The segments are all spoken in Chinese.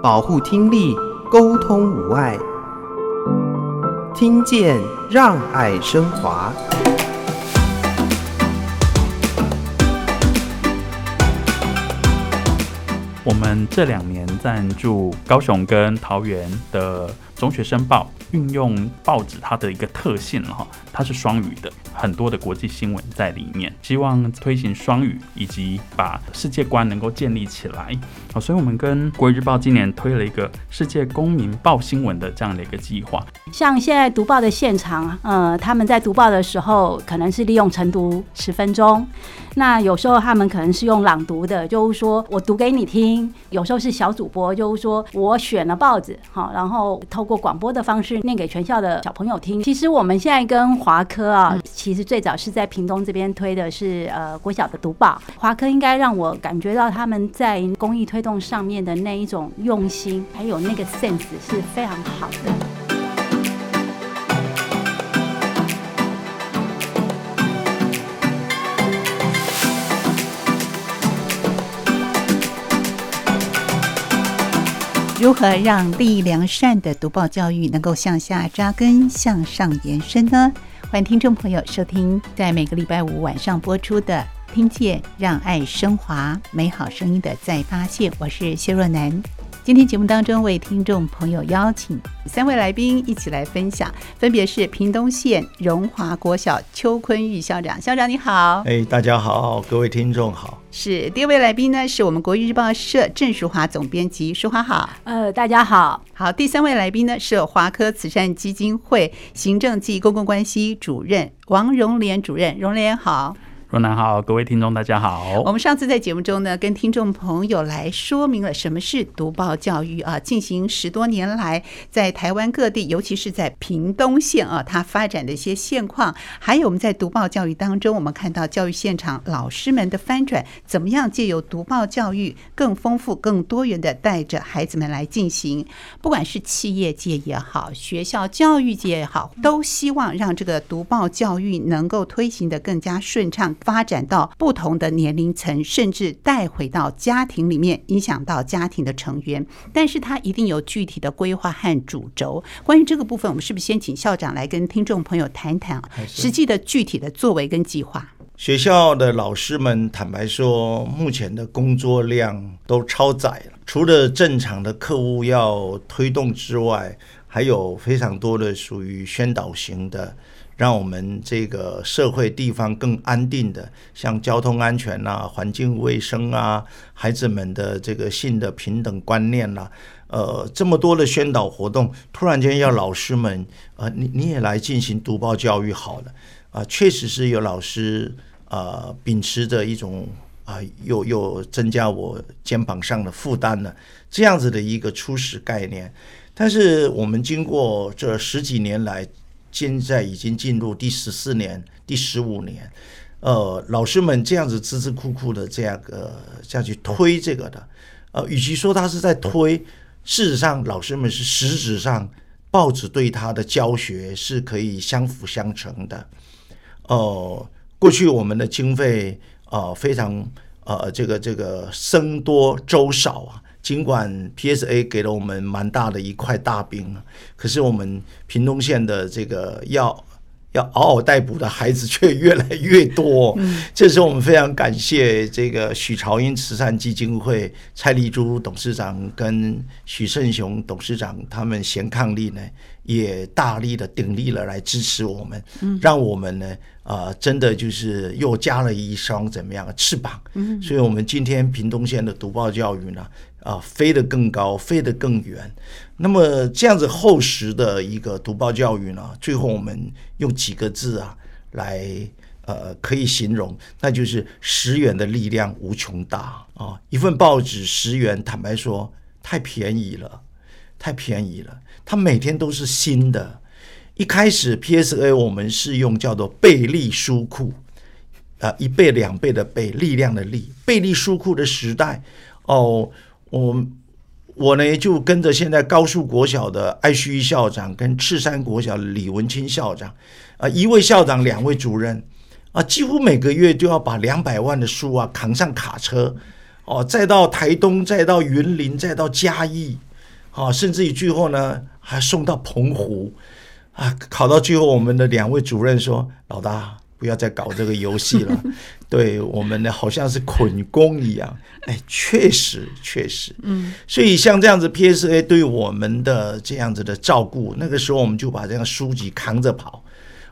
保护听力，沟通无碍，听见让爱升华。我们这两年赞助高雄跟桃园的中学生报。运用报纸它的一个特性哈，它是双语的，很多的国际新闻在里面，希望推行双语以及把世界观能够建立起来。好，所以我们跟国语日报今年推了一个世界公民报新闻的这样的一个计划。像现在读报的现场，呃，他们在读报的时候，可能是利用晨读十分钟。那有时候他们可能是用朗读的，就是说我读给你听；有时候是小主播，就是说我选了报纸，好，然后透过广播的方式念给全校的小朋友听。其实我们现在跟华科啊，其实最早是在屏东这边推的是呃国小的读报。华科应该让我感觉到他们在公益推动上面的那一种用心，还有那个 sense 是非常好的。如何让立意良善的读报教育能够向下扎根、向上延伸呢？欢迎听众朋友收听，在每个礼拜五晚上播出的《听见让爱升华美好声音的再发现》，我是谢若楠。今天节目当中为听众朋友邀请三位来宾一起来分享，分别是屏东县荣华国小邱坤玉校长，校长你好。哎，大家好，各位听众好。是第二位来宾呢，是我们国语日报社郑淑华总编辑，淑华好。呃，大家好。好，第三位来宾呢是华科慈善基金会行政暨公共关系主任王荣莲主任，荣莲好。若楠好，各位听众大家好。我们上次在节目中呢，跟听众朋友来说明了什么是读报教育啊。进行十多年来，在台湾各地，尤其是在屏东县啊，它发展的一些现况，还有我们在读报教育当中，我们看到教育现场老师们的翻转，怎么样借由读报教育更丰富、更多元的带着孩子们来进行。不管是企业界也好，学校教育界也好，都希望让这个读报教育能够推行的更加顺畅。发展到不同的年龄层，甚至带回到家庭里面，影响到家庭的成员。但是它一定有具体的规划和主轴。关于这个部分，我们是不是先请校长来跟听众朋友谈谈啊实际的具体的作为跟计划？学校的老师们坦白说，目前的工作量都超载了，除了正常的课务要推动之外，还有非常多的属于宣导型的。让我们这个社会地方更安定的，像交通安全啊、环境卫生啊、孩子们的这个性的平等观念呐、呃，这么多的宣导活动，突然间要老师们，呃，你你也来进行读报教育好了，啊、确实是有老师啊、秉持着一种啊、又又增加我肩膀上的负担了，这样子的一个初始概念。但是我们经过这十几年来。现在已经进入第十四年、第十五年，呃，老师们这样子孜孜酷酷的这样个这样去推这个的，呃，与其说他是在推，事实上老师们是实质上报纸对他的教学是可以相辅相成的。呃，过去我们的经费啊、呃、非常呃这个这个僧多粥少啊。尽管 PSA 给了我们蛮大的一块大饼，可是我们屏东县的这个要要嗷嗷待哺的孩子却越来越多。嗯，这是我们非常感谢这个许朝英慈善基金会蔡丽珠董事长跟许胜雄董事长他们贤伉俪呢，也大力的鼎力了来支持我们，让我们呢啊、呃、真的就是又加了一双怎么样的翅膀。嗯，所以我们今天屏东县的读报教育呢。啊，飞得更高，飞得更远。那么这样子厚实的一个读报教育呢，最后我们用几个字啊来呃可以形容，那就是十元的力量无穷大啊！一份报纸十元，坦白说太便宜了，太便宜了。它每天都是新的。一开始 PSA 我们是用叫做倍力书库啊，一倍两倍的倍，力量的力，倍力书库的时代哦。我我呢就跟着现在高速国小的艾旭校长跟赤山国小的李文清校长啊，一位校长两位主任啊，几乎每个月都要把两百万的书啊扛上卡车哦，再到台东，再到云林，再到嘉义啊，甚至于最后呢还送到澎湖啊。考到最后，我们的两位主任说：“老大，不要再搞这个游戏了。”对我们呢，好像是捆工一样。哎，确实，确实，嗯。所以像这样子，PSA 对我们的这样子的照顾，那个时候我们就把这样书籍扛着跑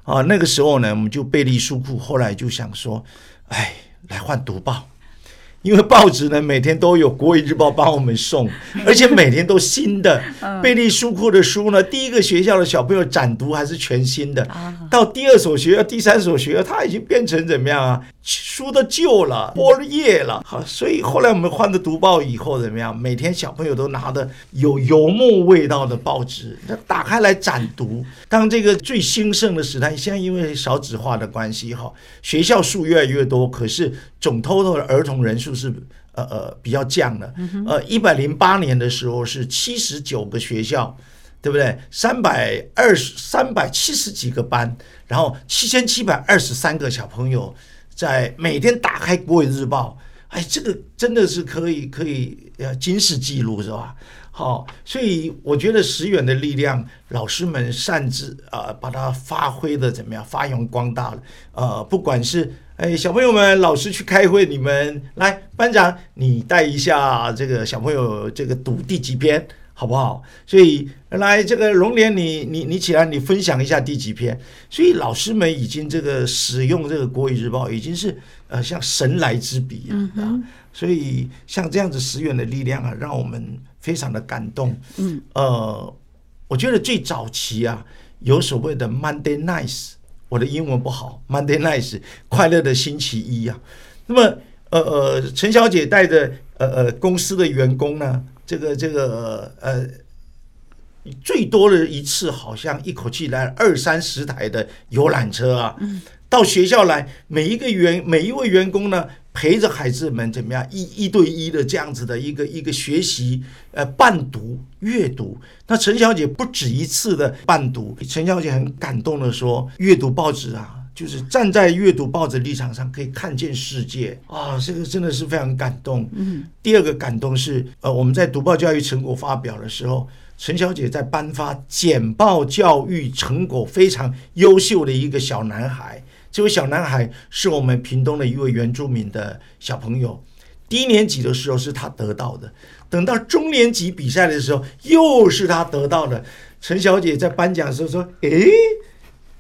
啊。那个时候呢，我们就备立书库，后来就想说，哎，来换读报。因为报纸呢，每天都有《国语日报》帮我们送，而且每天都新的。贝利书库的书呢，第一个学校的小朋友展读还是全新的，到第二所学校、第三所学校，它已经变成怎么样啊？书都旧了，剥了页了。好，所以后来我们换了读报以后怎么样？每天小朋友都拿的有油墨味道的报纸，那打开来展读。当这个最兴盛的时代，现在因为少子化的关系，哈，学校数越来越多，可是总 total 的儿童人数是呃呃比较降的。呃，一百零八年的时候是七十九个学校，对不对？三百二十三百七十几个班，然后七千七百二十三个小朋友。在每天打开《国语日报》，哎，这个真的是可以可以呃，金氏纪录是吧？好，所以我觉得十元的力量，老师们擅自啊、呃，把它发挥的怎么样，发扬光大了。呃，不管是哎小朋友们，老师去开会，你们来班长，你带一下这个小朋友这个读第几篇。好不好？所以来这个龙年，你你你起来，你分享一下第几篇？所以老师们已经这个使用这个国语日报，已经是呃像神来之笔啊。所以像这样子十元的力量啊，让我们非常的感动。嗯，呃，我觉得最早期啊，有所谓的 Monday Nice，我的英文不好，Monday Nice，快乐的星期一啊。那么呃呃，陈小姐带着呃呃公司的员工呢？这个这个呃，最多的一次好像一口气来二三十台的游览车啊，到学校来，每一个员每一位员工呢，陪着孩子们怎么样一一对一的这样子的一个一个学习呃伴读阅读。那陈小姐不止一次的伴读，陈小姐很感动的说，阅读报纸啊。就是站在阅读报纸立场上，可以看见世界啊，这个真的是非常感动。嗯，第二个感动是，呃，我们在读报教育成果发表的时候，陈小姐在颁发简报教育成果非常优秀的一个小男孩。这位小男孩是我们屏东的一位原住民的小朋友，低年级的时候是他得到的，等到中年级比赛的时候又是他得到的。陈小姐在颁奖的时候说：“诶。”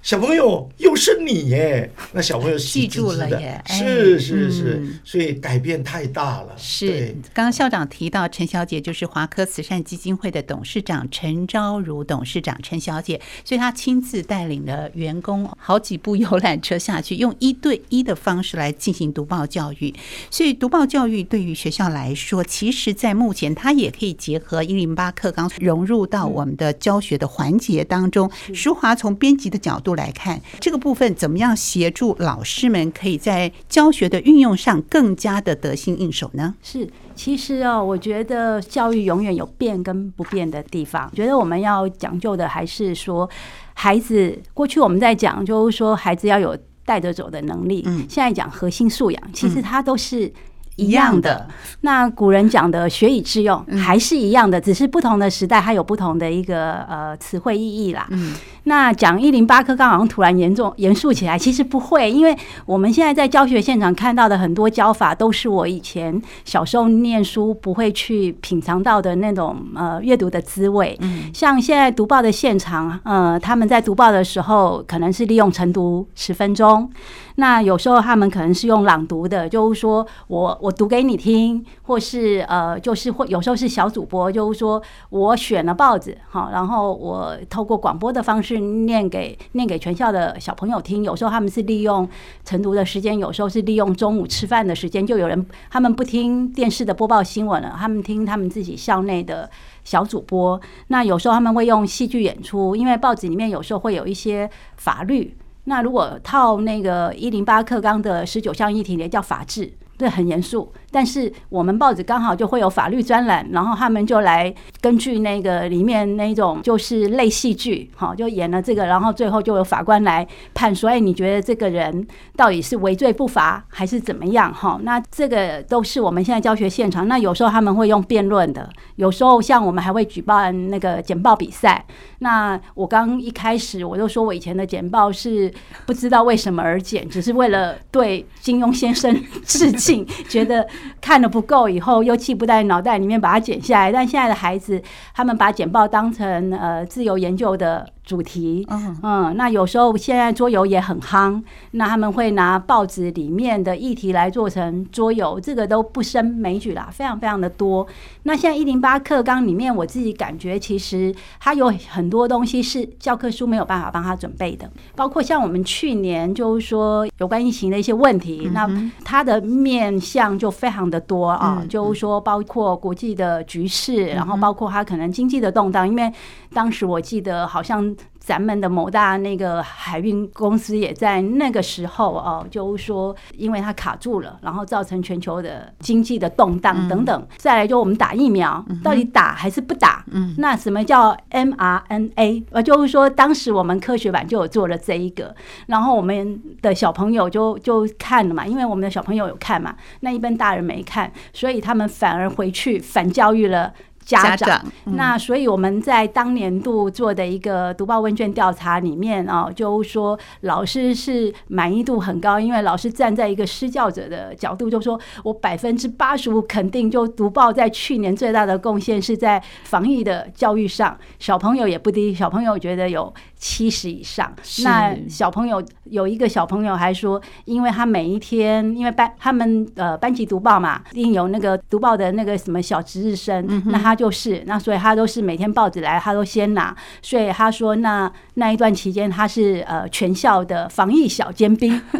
小朋友又是你耶，那小朋友记住了耶，是是是，嗯、所以改变太大了。是，刚刚校长提到陈小姐就是华科慈善基金会的董事长陈昭如董事长陈小姐，所以她亲自带领了员工好几部游览车下去，用一对一的方式来进行读报教育。所以读报教育对于学校来说，其实在目前它也可以结合一零八课纲融入到我们的教学的环节当中。淑华从编辑的角度来看这个部分，怎么样协助老师们可以在教学的运用上更加的得心应手呢？是，其实哦，我觉得教育永远有变跟不变的地方。觉得我们要讲究的还是说，孩子过去我们在讲，就是说孩子要有带着走的能力。嗯，现在讲核心素养，其实它都是。一样的，那古人讲的学以致用还是一样的，只是不同的时代，它有不同的一个呃词汇意义啦。嗯，那讲一零八课纲好像突然严重严肃起来，其实不会，因为我们现在在教学现场看到的很多教法，都是我以前小时候念书不会去品尝到的那种呃阅读的滋味。嗯，像现在读报的现场，呃，他们在读报的时候，可能是利用晨读十分钟。那有时候他们可能是用朗读的，就是说我我读给你听，或是呃，就是会有时候是小主播，就是说我选了报纸，好，然后我透过广播的方式念给念给全校的小朋友听。有时候他们是利用晨读的时间，有时候是利用中午吃饭的时间，就有人他们不听电视的播报新闻了，他们听他们自己校内的小主播。那有时候他们会用戏剧演出，因为报纸里面有时候会有一些法律。那如果套那个一零八克纲的十九项议题，也叫法治，这很严肃。但是我们报纸刚好就会有法律专栏，然后他们就来根据那个里面那种就是类戏剧，好，就演了这个，然后最后就有法官来判说，哎，你觉得这个人到底是违罪不罚还是怎么样？哈，那这个都是我们现在教学现场。那有时候他们会用辩论的，有时候像我们还会举办那个简报比赛。那我刚一开始我就说我以前的简报是不知道为什么而简，只是为了对金庸先生致敬，觉得。看得不够，以后又气不在脑袋里面把它剪下来。但现在的孩子，他们把简报当成呃自由研究的。主题，嗯，那有时候现在桌游也很夯，那他们会拿报纸里面的议题来做成桌游，这个都不胜枚举啦，非常非常的多。那现在一零八课纲里面，我自己感觉其实它有很多东西是教科书没有办法帮他准备的，包括像我们去年就是说有关疫情的一些问题，那它的面向就非常的多啊，就是说包括国际的局势，然后包括它可能经济的动荡，因为当时我记得好像。咱们的某大那个海运公司也在那个时候哦，就是说，因为它卡住了，然后造成全球的经济的动荡等等。再来就我们打疫苗，到底打还是不打？那什么叫 mRNA？呃，就是说，当时我们科学版就有做了这一个，然后我们的小朋友就就看了嘛，因为我们的小朋友有看嘛，那一般大人没看，所以他们反而回去反教育了。家长，那所以我们在当年度做的一个读报问卷调查里面啊，就说老师是满意度很高，因为老师站在一个施教者的角度，就说我百分之八十五肯定，就读报在去年最大的贡献是在防疫的教育上，小朋友也不低，小朋友觉得有。七十以上，那小朋友有一个小朋友还说，因为他每一天，因为班他们呃班级读报嘛，一定有那个读报的那个什么小值日生，嗯、那他就是，那所以他都是每天报纸来，他都先拿，所以他说那那一段期间他是呃全校的防疫小尖兵。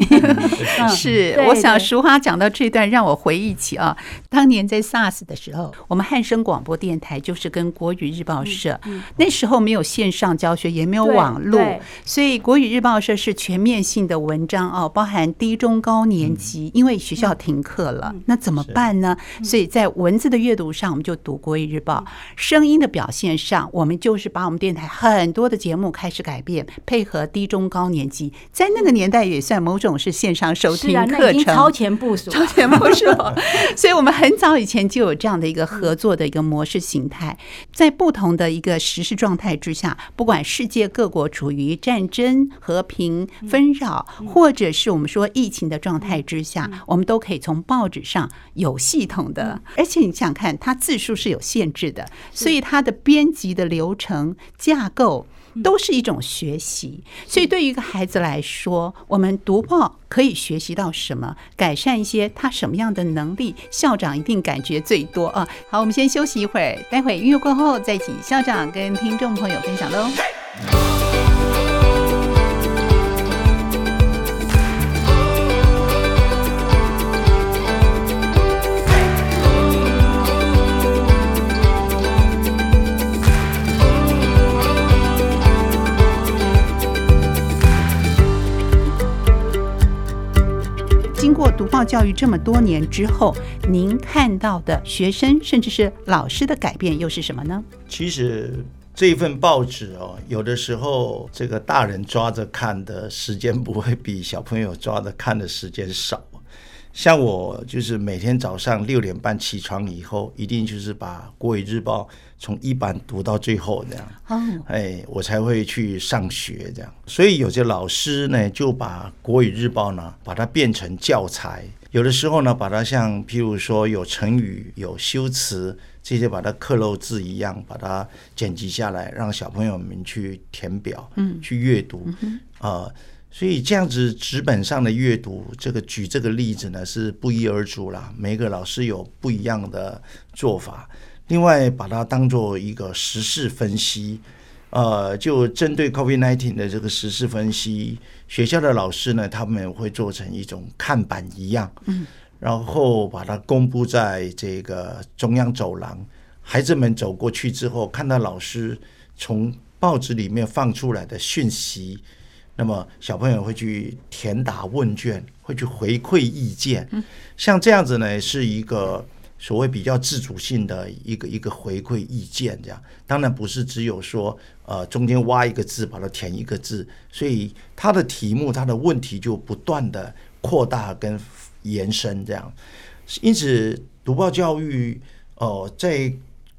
嗯、是，我想淑华讲到这段，让我回忆起啊，当年在 SARS 的时候，我们汉声广播电台就是跟国语日报社，嗯嗯、那时候没有线上教学，也没有网。网络，所以国语日报社是全面性的文章哦，包含低中高年级，因为学校停课了，那怎么办呢？所以在文字的阅读上，我们就读国语日报；声音的表现上，我们就是把我们电台很多的节目开始改变，配合低中高年级，在那个年代也算某种是线上收听课程，超前部署，超前部署。所以我们很早以前就有这样的一个合作的一个模式形态，在不同的一个时事状态之下，不管世界各国。国处于战争、和平、纷扰，或者是我们说疫情的状态之下，我们都可以从报纸上有系统的，而且你想看，它字数是有限制的，所以它的编辑的流程架构都是一种学习。所以对于一个孩子来说，我们读报可以学习到什么？改善一些他什么样的能力？校长一定感觉最多啊！好，我们先休息一会儿，待会音乐过后再请校长跟听众朋友分享喽。过读报教育这么多年之后，您看到的学生甚至是老师的改变又是什么呢？其实这份报纸哦，有的时候这个大人抓着看的时间不会比小朋友抓着看的时间少。像我就是每天早上六点半起床以后，一定就是把《国语日报》从一版读到最后这样，哦，哎，我才会去上学这样。所以有些老师呢，就把《国语日报》呢，把它变成教材。有的时候呢，把它像譬如说有成语、有修辞这些，把它刻漏字一样，把它剪辑下来，让小朋友们去填表，嗯，去阅读，嗯，呃。所以这样子纸本上的阅读，这个举这个例子呢，是不一而足啦。每个老师有不一样的做法。另外，把它当做一个时事分析，呃，就针对 COVID-19 的这个时事分析，学校的老师呢，他们会做成一种看板一样，嗯，然后把它公布在这个中央走廊。孩子们走过去之后，看到老师从报纸里面放出来的讯息。那么小朋友会去填答问卷，会去回馈意见。像这样子呢，是一个所谓比较自主性的一个一个回馈意见。这样当然不是只有说呃中间挖一个字把它填一个字，所以它的题目它的问题就不断的扩大跟延伸这样。因此读报教育哦、在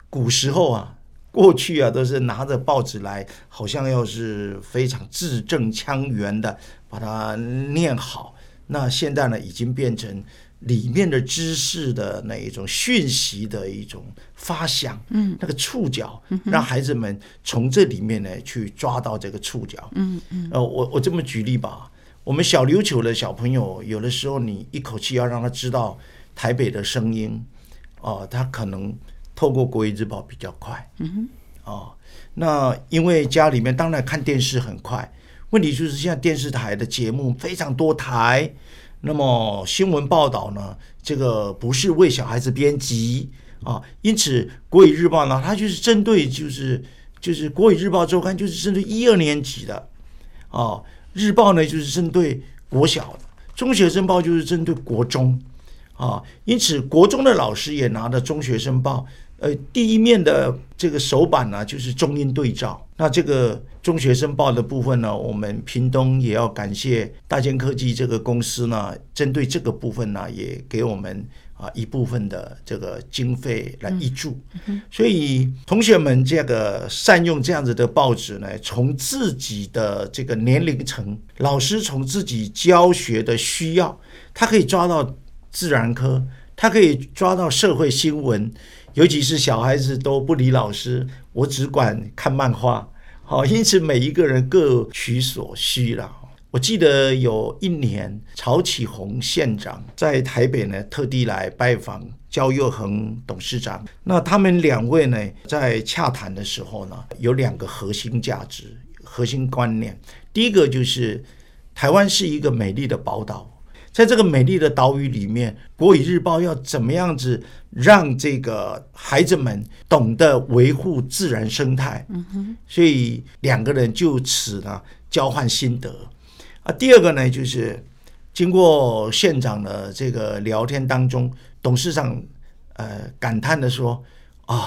古时候啊。过去啊，都是拿着报纸来，好像要是非常字正腔圆的把它念好。那现在呢，已经变成里面的知识的那一种讯息的一种发想，嗯，那个触角，让孩子们从这里面呢去抓到这个触角，嗯嗯。呃，我我这么举例吧，我们小琉球的小朋友，有的时候你一口气要让他知道台北的声音，哦、呃，他可能。透过国语日报比较快，嗯哼，哦，那因为家里面当然看电视很快，问题就是现在电视台的节目非常多台，那么新闻报道呢，这个不是为小孩子编辑啊，因此国语日报呢，它就是针对就是就是国语日报周刊就是针对一二年级的，啊，日报呢就是针对国小的，中学生报就是针对国中，啊，因此国中的老师也拿着中学生报。呃，第一面的这个首版呢，就是中英对照。那这个中学生报的部分呢，我们屏东也要感谢大建科技这个公司呢，针对这个部分呢，也给我们啊一部分的这个经费来挹注。所以同学们这个善用这样子的报纸呢，从自己的这个年龄层，老师从自己教学的需要，他可以抓到自然科，他可以抓到社会新闻。尤其是小孩子都不理老师，我只管看漫画，好，因此每一个人各取所需了。我记得有一年，曹启宏县长在台北呢，特地来拜访焦祐恒董事长。那他们两位呢，在洽谈的时候呢，有两个核心价值、核心观念。第一个就是台湾是一个美丽的宝岛。在这个美丽的岛屿里面，国语日报要怎么样子让这个孩子们懂得维护自然生态？嗯哼，所以两个人就此呢交换心得。啊，第二个呢就是经过县长的这个聊天当中，董事长呃感叹的说：“啊、哦，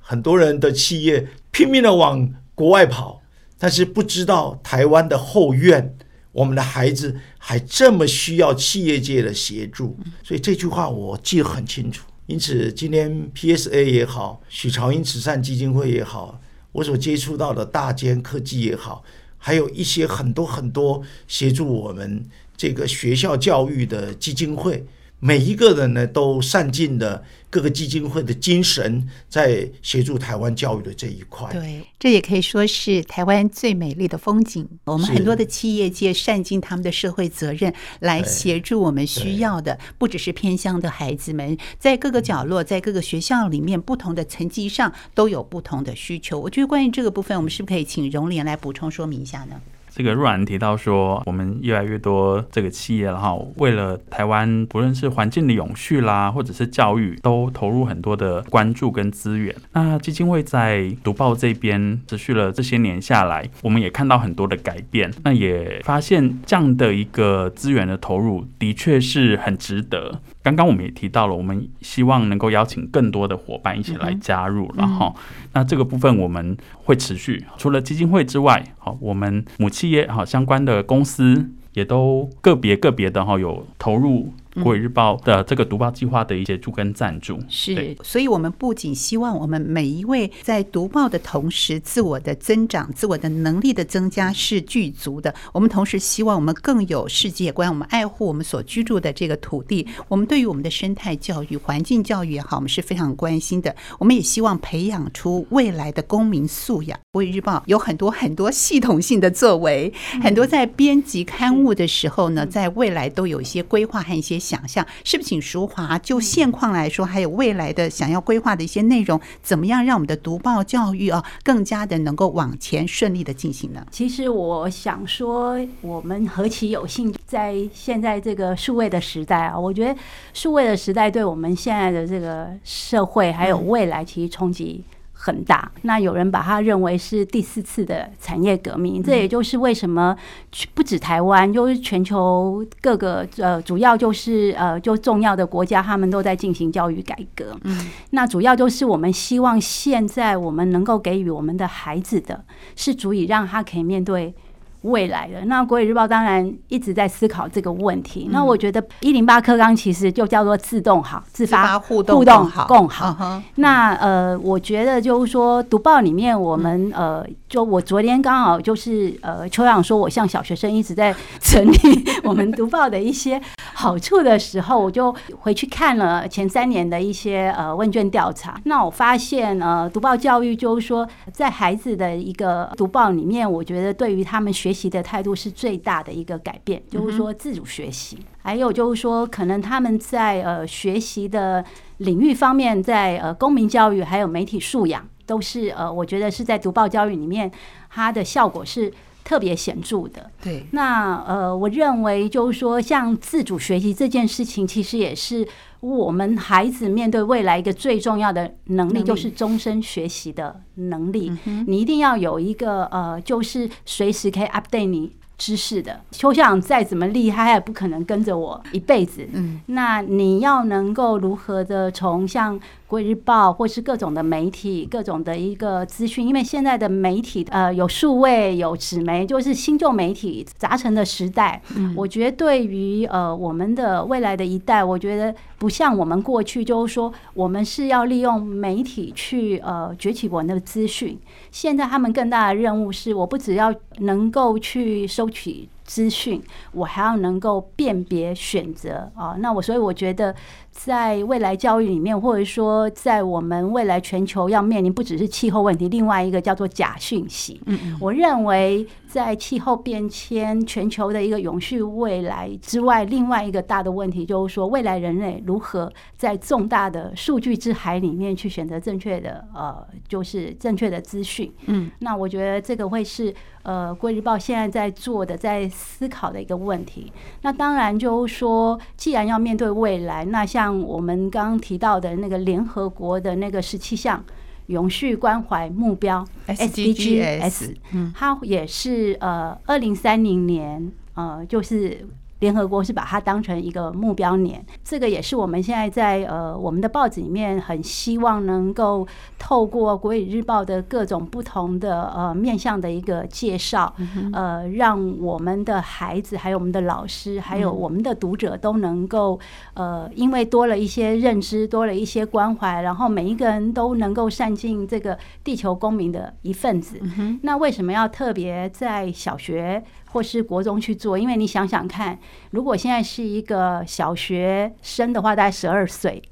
很多人的企业拼命的往国外跑，但是不知道台湾的后院。”我们的孩子还这么需要企业界的协助，所以这句话我记得很清楚。因此，今天 PSA 也好，许朝英慈善基金会也好，我所接触到的大尖科技也好，还有一些很多很多协助我们这个学校教育的基金会。每一个人呢，都善尽的各个基金会的精神，在协助台湾教育的这一块。对，这也可以说是台湾最美丽的风景。我们很多的企业界善尽他们的社会责任，来协助我们需要的，不只是偏乡的孩子们，在各个角落，在各个学校里面，不同的层级上都有不同的需求。我觉得关于这个部分，我们是不是可以请荣莲来补充说明一下呢？这个若然提到说，我们越来越多这个企业了哈，为了台湾不论是环境的永续啦，或者是教育，都投入很多的关注跟资源。那基金会在读报这边持续了这些年下来，我们也看到很多的改变。那也发现这样的一个资源的投入，的确是很值得。刚刚我们也提到了，我们希望能够邀请更多的伙伴一起来加入，然后，那这个部分我们会持续。除了基金会之外，好，我们母企业好相关的公司也都个别个别的哈有投入。国语日报的这个读报计划的一些助跟赞助是，所以我们不仅希望我们每一位在读报的同时，自我的增长、自我的能力的增加是具足的。我们同时希望我们更有世界观，我们爱护我们所居住的这个土地，我们对于我们的生态教育、环境教育也好，我们是非常关心的。我们也希望培养出未来的公民素养。国语日报有很多很多系统性的作为，很多在编辑刊物的时候呢，在未来都有一些规划和一些。想象是不是，请淑华就现况来说，还有未来的想要规划的一些内容，怎么样让我们的读报教育啊，更加的能够往前顺利的进行呢？其实我想说，我们何其有幸，在现在这个数位的时代啊，我觉得数位的时代对我们现在的这个社会还有未来，其实冲击很大。那有人把它认为是第四次的产业革命，这也就是为什么不止台湾，就是全球各个呃，主要就是呃，就重要的国家，他们都在进行教育改革。嗯，那主要就是我们希望现在我们能够给予我们的孩子的是足以让他可以面对。未来的那国语日报当然一直在思考这个问题。嗯、那我觉得一零八课纲其实就叫做自动好、自发互动、互动共好。嗯、那呃，我觉得就是说读报里面，我们、嗯、呃，就我昨天刚好就是呃，邱阳说我像小学生一直在整理 我们读报的一些好处的时候，我就回去看了前三年的一些呃问卷调查。那我发现呃，读报教育就是说在孩子的一个读报里面，我觉得对于他们学学习的态度是最大的一个改变，就是说自主学习，还有就是说可能他们在呃学习的领域方面，在呃公民教育还有媒体素养，都是呃我觉得是在读报教育里面，它的效果是特别显著的。对，那呃我认为就是说像自主学习这件事情，其实也是。我们孩子面对未来一个最重要的能力，就是终身学习的能力。你一定要有一个呃，就是随时可以 update 你知识的。邱校长再怎么厉害，他也不可能跟着我一辈子。嗯，那你要能够如何的从像。国语日报或是各种的媒体，各种的一个资讯，因为现在的媒体呃有数位有纸媒，就是新旧媒体杂陈的时代。嗯，我觉得对于呃我们的未来的一代，我觉得不像我们过去，就是说我们是要利用媒体去呃崛起我们的资讯。现在他们更大的任务是，我不只要能够去收取资讯，我还要能够辨别选择啊。那我所以我觉得。在未来教育里面，或者说在我们未来全球要面临不只是气候问题，另外一个叫做假讯息。嗯嗯，我认为在气候变迁、全球的一个永续未来之外，另外一个大的问题就是说，未来人类如何在重大的数据之海里面去选择正确的呃，就是正确的资讯。嗯，那我觉得这个会是呃，国日报现在在做的、在思考的一个问题。那当然就是说，既然要面对未来，那像像我们刚刚提到的那个联合国的那个十七项永续关怀目标 SDGs，它也是呃二零三零年呃就是。联合国是把它当成一个目标年，这个也是我们现在在呃我们的报纸里面很希望能够透过国语日报的各种不同的呃面向的一个介绍，呃，让我们的孩子、还有我们的老师、还有我们的读者都能够呃，因为多了一些认知，多了一些关怀，然后每一个人都能够善尽这个地球公民的一份子。那为什么要特别在小学？或是国中去做，因为你想想看，如果现在是一个小学生的话，大概十二岁，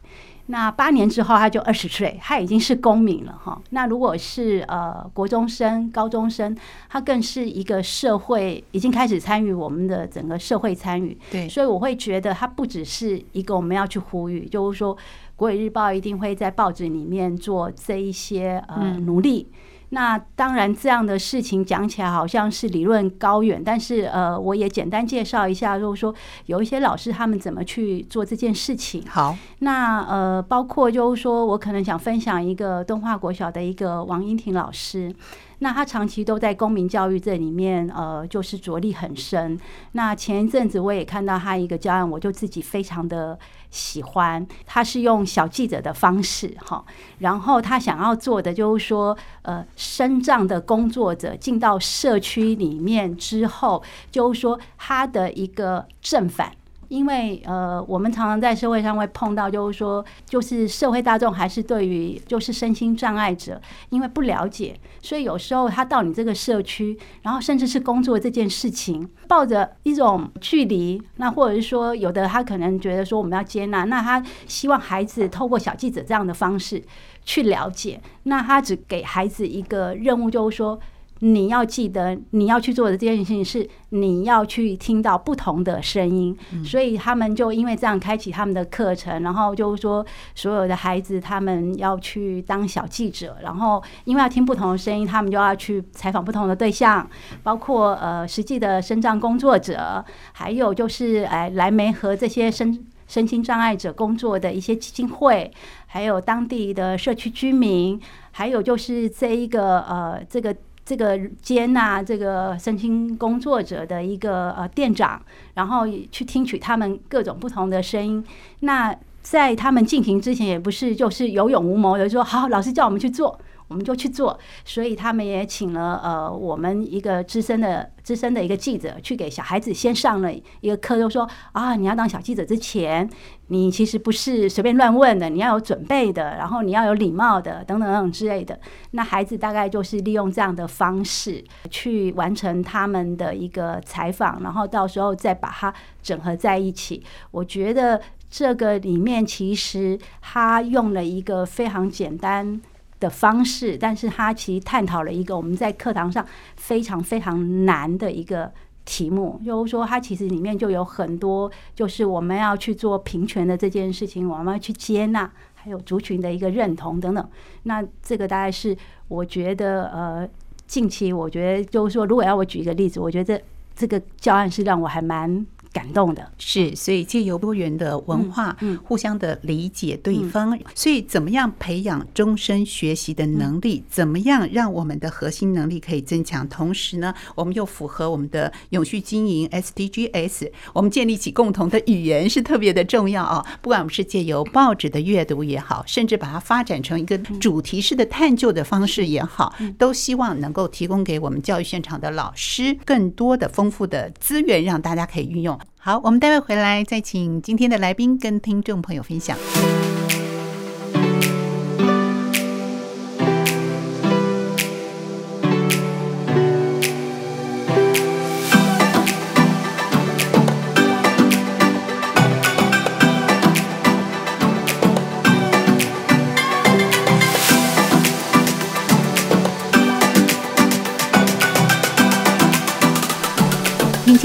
那八年之后他就二十岁，他已经是公民了哈。那如果是呃国中生、高中生，他更是一个社会已经开始参与我们的整个社会参与。对，所以我会觉得他不只是一个我们要去呼吁，就是说国语日报一定会在报纸里面做这一些呃努力。嗯那当然，这样的事情讲起来好像是理论高远，但是呃，我也简单介绍一下，就是说有一些老师他们怎么去做这件事情。好，那呃，包括就是说我可能想分享一个敦化国小的一个王英婷老师。那他长期都在公民教育这里面，呃，就是着力很深。那前一阵子我也看到他一个教案，我就自己非常的喜欢。他是用小记者的方式，哈，然后他想要做的就是说，呃，身障的工作者进到社区里面之后，就是说他的一个正反。因为呃，我们常常在社会上会碰到，就是说，就是社会大众还是对于就是身心障碍者，因为不了解，所以有时候他到你这个社区，然后甚至是工作这件事情，抱着一种距离，那或者是说，有的他可能觉得说我们要接纳，那他希望孩子透过小记者这样的方式去了解，那他只给孩子一个任务，就是说。你要记得，你要去做的这件事情是你要去听到不同的声音，嗯、所以他们就因为这样开启他们的课程，然后就是说所有的孩子他们要去当小记者，然后因为要听不同的声音，他们就要去采访不同的对象，包括呃实际的身障工作者，还有就是哎来梅和这些身。身心障碍者工作的一些基金会，还有当地的社区居民，还有就是这一个呃这个这个接纳这个身心工作者的一个呃店长，然后去听取他们各种不同的声音。那在他们进行之前，也不是就是有勇无谋的说，好，老师叫我们去做。我们就去做，所以他们也请了呃，我们一个资深的资深的一个记者去给小孩子先上了一个课，就说啊，你要当小记者之前，你其实不是随便乱问的，你要有准备的，然后你要有礼貌的，等等等等之类的。那孩子大概就是利用这样的方式去完成他们的一个采访，然后到时候再把它整合在一起。我觉得这个里面其实他用了一个非常简单的方式，但是他其实探讨了一个我们在课堂上非常非常难的一个题目，就是说，它其实里面就有很多，就是我们要去做平权的这件事情，我们要去接纳，还有族群的一个认同等等。那这个大概是我觉得，呃，近期我觉得就是说，如果要我举一个例子，我觉得这个教案是让我还蛮。感动的是，所以借由多元的文化，嗯，互相的理解对方，所以怎么样培养终身学习的能力？怎么样让我们的核心能力可以增强？同时呢，我们又符合我们的永续经营 SDGs，我们建立起共同的语言是特别的重要啊！不管我们是借由报纸的阅读也好，甚至把它发展成一个主题式的探究的方式也好，都希望能够提供给我们教育现场的老师更多的丰富的资源，让大家可以运用。好，我们待会回来再请今天的来宾跟听众朋友分享。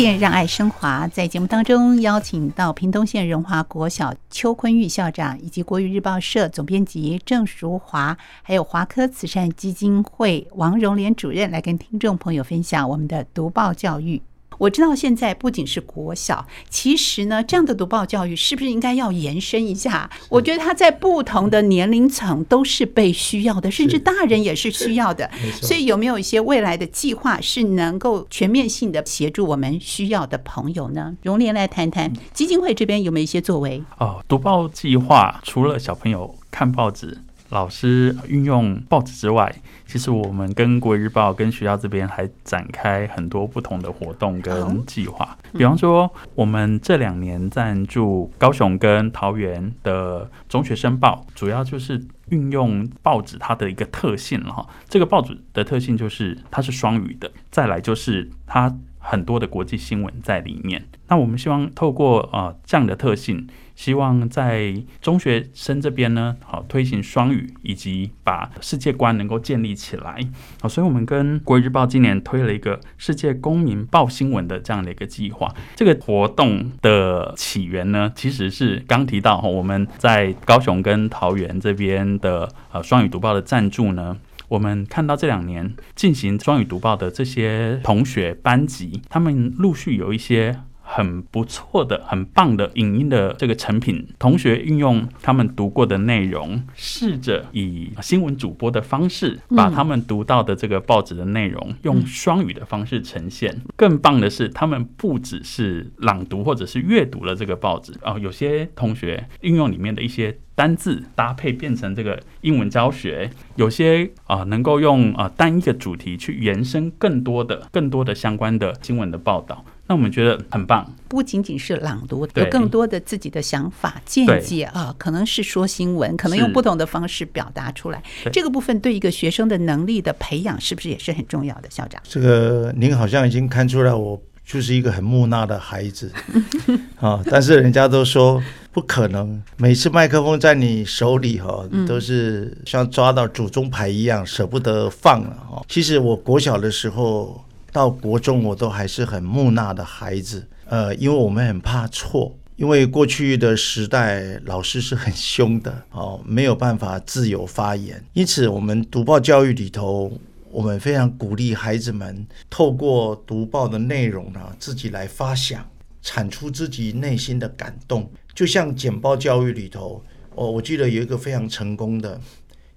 让爱升华在节目当中邀请到屏东县荣华国小邱坤玉校长，以及国语日报社总编辑郑淑华，还有华科慈善基金会王荣莲主任来跟听众朋友分享我们的读报教育。我知道现在不仅是国小，其实呢，这样的读报教育是不是应该要延伸一下？我觉得它在不同的年龄层都是被需要的，甚至大人也是需要的。所以有没有一些未来的计划是能够全面性的协助我们需要的朋友呢？荣莲来谈谈基金会这边有没有一些作为？哦，读报计划除了小朋友看报纸。老师运用报纸之外，其实我们跟国语日报跟学校这边还展开很多不同的活动跟计划。比方说，我们这两年赞助高雄跟桃园的中学生报，主要就是运用报纸它的一个特性了哈。这个报纸的特性就是它是双语的，再来就是它很多的国际新闻在里面。那我们希望透过呃这样的特性。希望在中学生这边呢，好推行双语，以及把世界观能够建立起来。好，所以我们跟国语日报今年推了一个世界公民报新闻的这样的一个计划。这个活动的起源呢，其实是刚提到，我们在高雄跟桃园这边的呃双语读报的赞助呢，我们看到这两年进行双语读报的这些同学班级，他们陆续有一些。很不错的、很棒的影音的这个成品，同学运用他们读过的内容，试着以新闻主播的方式，把他们读到的这个报纸的内容用双语的方式呈现。更棒的是，他们不只是朗读或者是阅读了这个报纸哦，有些同学运用里面的一些单字搭配变成这个英文教学，有些啊能够用啊单一个主题去延伸更多的、更多的相关的新闻的报道。那我们觉得很棒，不仅仅是朗读，有更多的自己的想法、见解啊，可能是说新闻，可能用不同的方式表达出来。这个部分对一个学生的能力的培养，是不是也是很重要的？校长，这个您好像已经看出来，我就是一个很木讷的孩子 啊。但是人家都说不可能，每次麦克风在你手里哈，都是像抓到祖宗牌一样，舍不得放了哈。其实我国小的时候。到国中，我都还是很木讷的孩子，呃，因为我们很怕错，因为过去的时代老师是很凶的哦，没有办法自由发言，因此我们读报教育里头，我们非常鼓励孩子们透过读报的内容呢，自己来发想，产出自己内心的感动，就像简报教育里头，哦，我记得有一个非常成功的，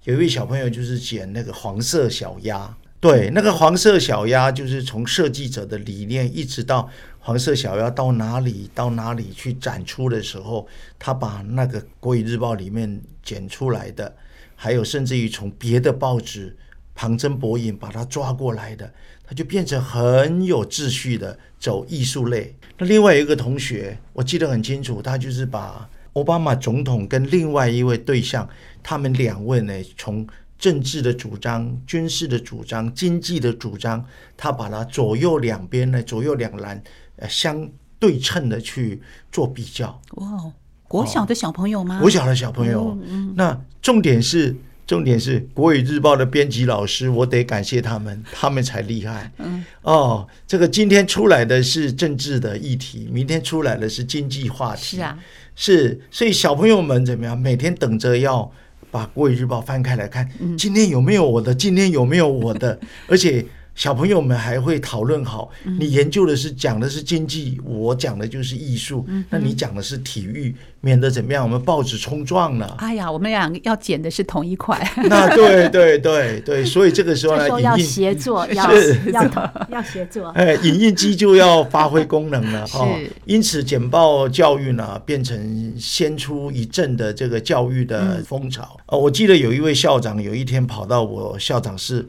有一位小朋友就是剪那个黄色小鸭。对，那个黄色小鸭就是从设计者的理念，一直到黄色小鸭到哪里到哪里去展出的时候，他把那个《国语日报》里面剪出来的，还有甚至于从别的报纸旁征博引把它抓过来的，他就变成很有秩序的走艺术类。那另外一个同学，我记得很清楚，他就是把奥巴马总统跟另外一位对象，他们两位呢，从政治的主张、军事的主张、经济的主张，他把它左右两边呢，左右两栏呃相对称的去做比较。哇，国小的小朋友吗？国小的小朋友，嗯嗯、那重点是。重点是《国语日报》的编辑老师，我得感谢他们，他们才厉害。嗯，哦，这个今天出来的是政治的议题，明天出来的是经济话题。是啊，是，所以小朋友们怎么样？每天等着要把《国语日报》翻开来看，今天有没有我的？今天有没有我的？而且。小朋友们还会讨论好，你研究的是讲的是经济，我讲的就是艺术，那你讲的是体育，免得怎么样，我们报纸冲撞了。哎呀，我们俩要剪的是同一块。那对对对对，所以这个时候呢，要协作，要 要 要协作。哎，影印机就要发挥功能了哦。因此简报教育呢，变成先出一阵的这个教育的风潮。哦，我记得有一位校长有一天跑到我校长室。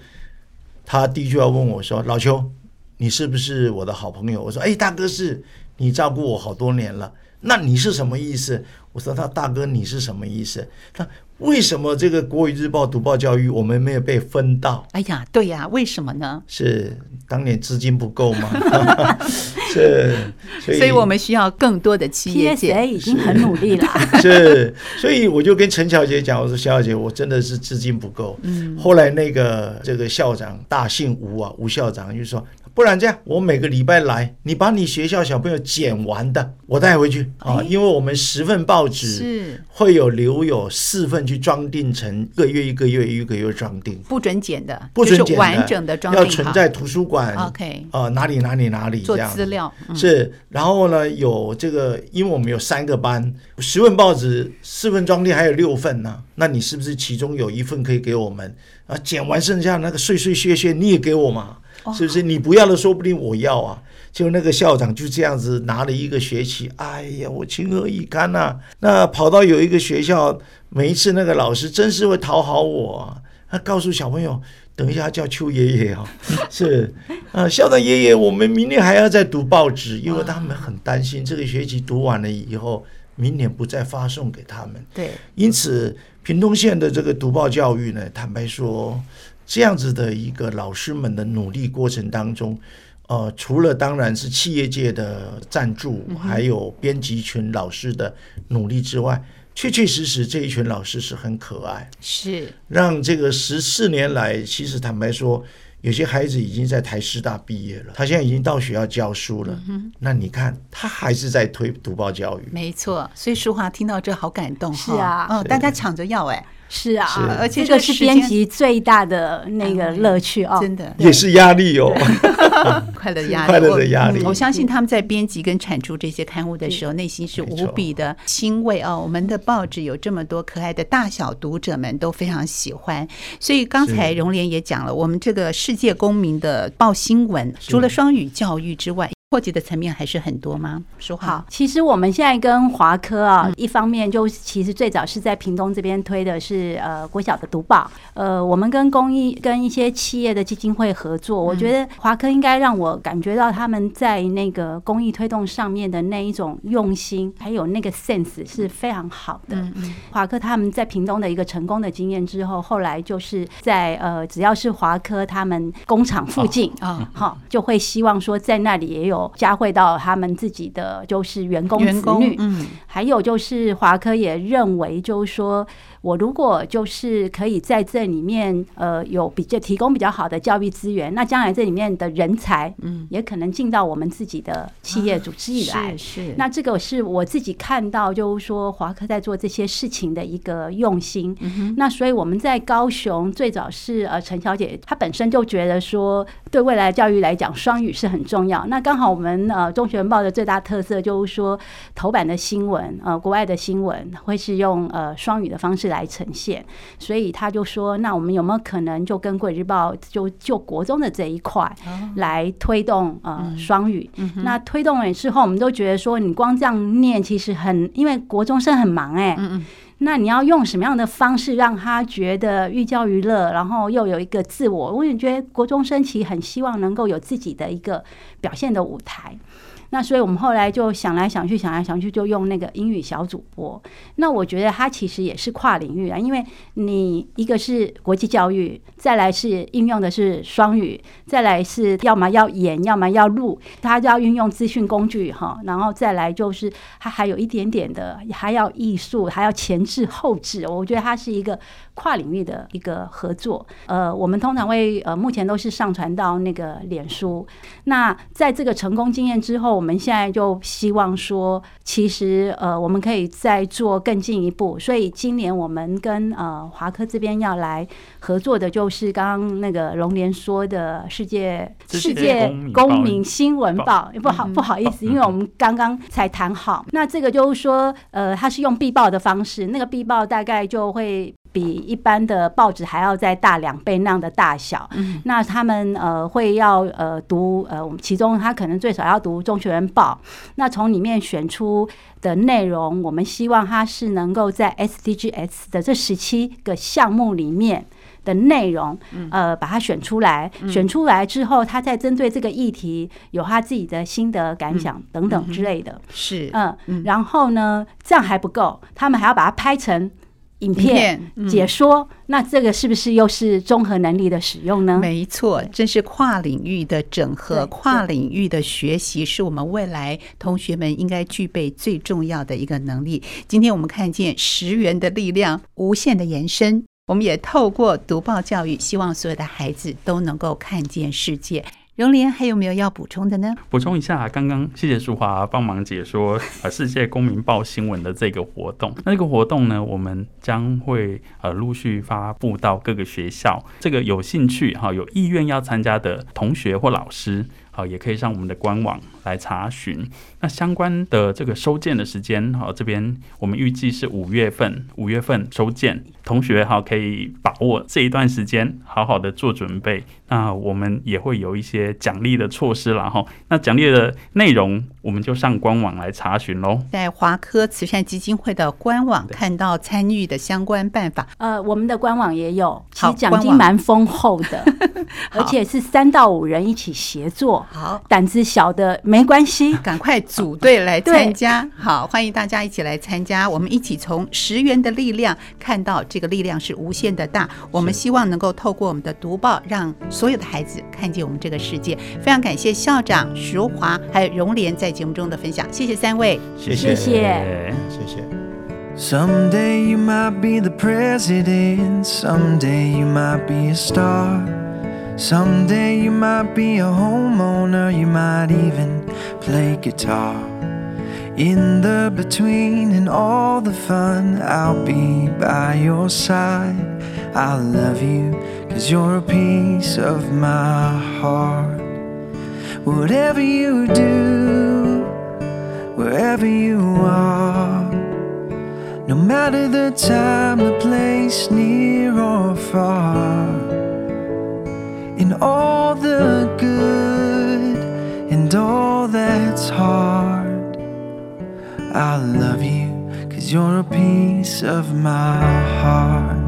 他第一句话问我说：“老邱，你是不是我的好朋友？”我说：“哎，大哥是，你照顾我好多年了。那你是什么意思？”我说：“他大哥，你是什么意思？”他。为什么这个国语日报读报教育我们没有被分到？哎呀，对呀，为什么呢？是当年资金不够吗？是，所以，所以我们需要更多的企业界。PSA 已经很努力了。是，所以我就跟陈小姐讲，我说萧小姐，我真的是资金不够。嗯。后来那个这个校长大姓吴啊，吴校长就说。不然这样，我每个礼拜来，你把你学校小朋友剪完的，我带回去。啊，因为我们十份报纸是。会有留有四份去装订成一个月一个月一个月装订，不准剪的，不准剪的，完整的装订，要存在图书馆。OK，呃，哪里哪里哪里做资料是，然后呢有这个，因为我们有三个班，十份报纸四份装订还有六份呢，那你是不是其中有一份可以给我们？啊？剪完剩下那个碎碎屑屑你也给我嘛？是不是你不要的，说不定我要啊！就那个校长就这样子拿了一个学期，哎呀，我情何以堪呐、啊！那跑到有一个学校，每一次那个老师真是会讨好我、啊，他告诉小朋友，等一下叫邱爷爷啊，是啊，校长爷爷，我们明年还要再读报纸，因为他们很担心这个学期读完了以后，明年不再发送给他们。对，因此屏东县的这个读报教育呢，坦白说。这样子的一个老师们的努力过程当中，呃，除了当然是企业界的赞助，还有编辑群老师的努力之外，确确实实这一群老师是很可爱，是。让这个十四年来，其实坦白说，有些孩子已经在台师大毕业了，他现在已经到学校教书了。嗯、那你看，他还是在推读报教育，没错。所以淑华听到这好感动，是啊，嗯，大家抢着要哎。是啊，是。而且这个是编辑最大的那个乐趣哦，真的。也是压力哦，快乐压力，快乐的压力。我相信他们在编辑跟产出这些刊物的时候，内心是无比的欣慰哦。我们的报纸有这么多可爱的大小读者们都非常喜欢，所以刚才荣莲也讲了，我们这个世界公民的报新闻，除了双语教育之外。扩及的层面还是很多吗？说好，其实我们现在跟华科啊，一方面就其实最早是在屏东这边推的是呃国小的读报，呃，我们跟公益跟一些企业的基金会合作，我觉得华科应该让我感觉到他们在那个公益推动上面的那一种用心，还有那个 sense 是非常好的。华科他们在屏东的一个成功的经验之后，后来就是在呃只要是华科他们工厂附近啊，好就会希望说在那里也有。加惠到他们自己的就是员工子女，嗯，还有就是华科也认为，就是说我如果就是可以在这里面，呃，有比较提供比较好的教育资源，那将来这里面的人才，嗯，也可能进到我们自己的企业组织里来。是，那这个是我自己看到，就是说华科在做这些事情的一个用心。那所以我们在高雄最早是呃陈小姐她本身就觉得说，对未来教育来讲，双语是很重要。那刚好。我们呃中学报的最大特色就是说头版的新闻呃国外的新闻会是用呃双语的方式来呈现，所以他就说，那我们有没有可能就跟贵日报就就国中的这一块来推动呃双语？那推动了之后，我们都觉得说，你光这样念其实很，因为国中生很忙哎、欸。嗯嗯那你要用什么样的方式让他觉得寓教于乐，然后又有一个自我？我也觉得国中生其实很希望能够有自己的一个表现的舞台。那所以我们后来就想来想去，想来想去，就用那个英语小主播。那我觉得它其实也是跨领域啊，因为你一个是国际教育，再来是应用的是双语，再来是要么要演，要么要录，它就要运用资讯工具哈，然后再来就是它还有一点点的，还要艺术，还要前置后置。我觉得它是一个跨领域的一个合作。呃，我们通常会呃，目前都是上传到那个脸书。那在这个成功经验之后。我们现在就希望说，其实呃，我们可以再做更进一步。所以今年我们跟呃华科这边要来合作的，就是刚刚那个龙年说的世界世界公民新闻报。不好不好意思，因为我们刚刚才谈好。那这个就是说，呃，它是用必报的方式，那个必报大概就会。比一般的报纸还要再大两倍那样的大小，嗯、那他们呃会要呃读呃，我们其中他可能最少要读《中学人报》，那从里面选出的内容，我们希望他是能够在 SDGs 的这十七个项目里面的内容，呃，把它选出来，嗯、选出来之后，他再针对这个议题有他自己的心得感想等等之类的，嗯、是。嗯，嗯。然后呢，这样还不够，他们还要把它拍成。影片解说，嗯、那这个是不是又是综合能力的使用呢？没错，这是跨领域的整合，跨领域的学习，是我们未来同学们应该具备最重要的一个能力。今天我们看见十元的力量，无限的延伸。我们也透过读报教育，希望所有的孩子都能够看见世界。荣联还有没有要补充的呢？补充一下，刚刚谢谢淑华帮忙解说呃世界公民报新闻的这个活动。那这个活动呢，我们将会呃陆续发布到各个学校。这个有兴趣哈、有意愿要参加的同学或老师，好，也可以上我们的官网来查询。那相关的这个收件的时间，好，这边我们预计是五月份，五月份收件。同学哈，可以把握这一段时间，好好的做准备。那我们也会有一些奖励的措施啦哈。那奖励的内容，我们就上官网来查询喽。在华科慈善基金会的官网看到参与的相关办法。呃，我们的官网也有，其实奖金蛮丰厚的，而且是三到五人一起协作。好，胆子小的没关系，赶快组队来参加。好，欢迎大家一起来参加，我们一起从十元的力量看到这个力量是无限的大。我们希望能够透过我们的读报让。所有的孩子看见我们这个世界，非常感谢校长徐华还有荣莲在节目中的分享，谢谢三位，谢谢谢谢。谢谢。Someday you might be the president, someday you might be a star, someday you might be a homeowner, you might even play guitar. In the between and all the fun, I'll be by your side. I'll love you. Cause you're a piece of my heart. Whatever you do, wherever you are, no matter the time, the place, near or far, in all the good and all that's hard, I love you, cause you're a piece of my heart.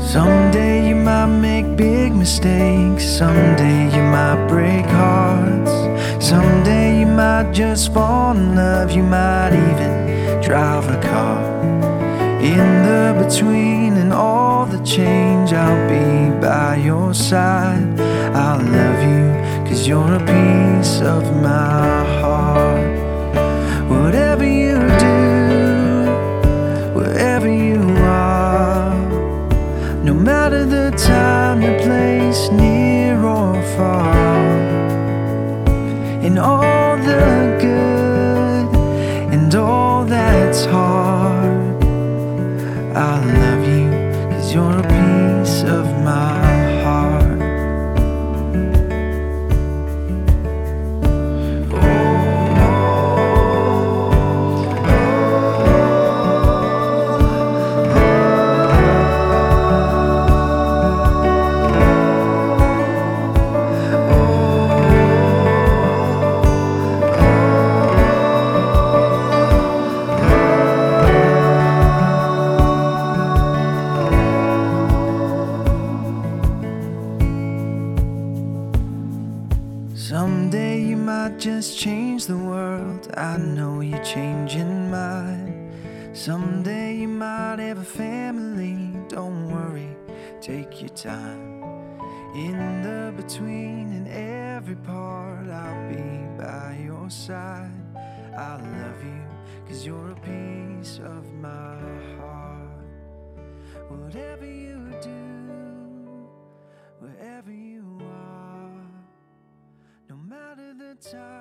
Someday you might make big mistakes. Someday you might break hearts. Someday you might just fall in love. You might even drive a car. In the between and all the change, I'll be by your side. I'll love you, cause you're a piece of my heart. Whatever you do, wherever you are no matter the time, the place, near or far, you're a piece of my heart. Whatever you do, wherever you are, no matter the time,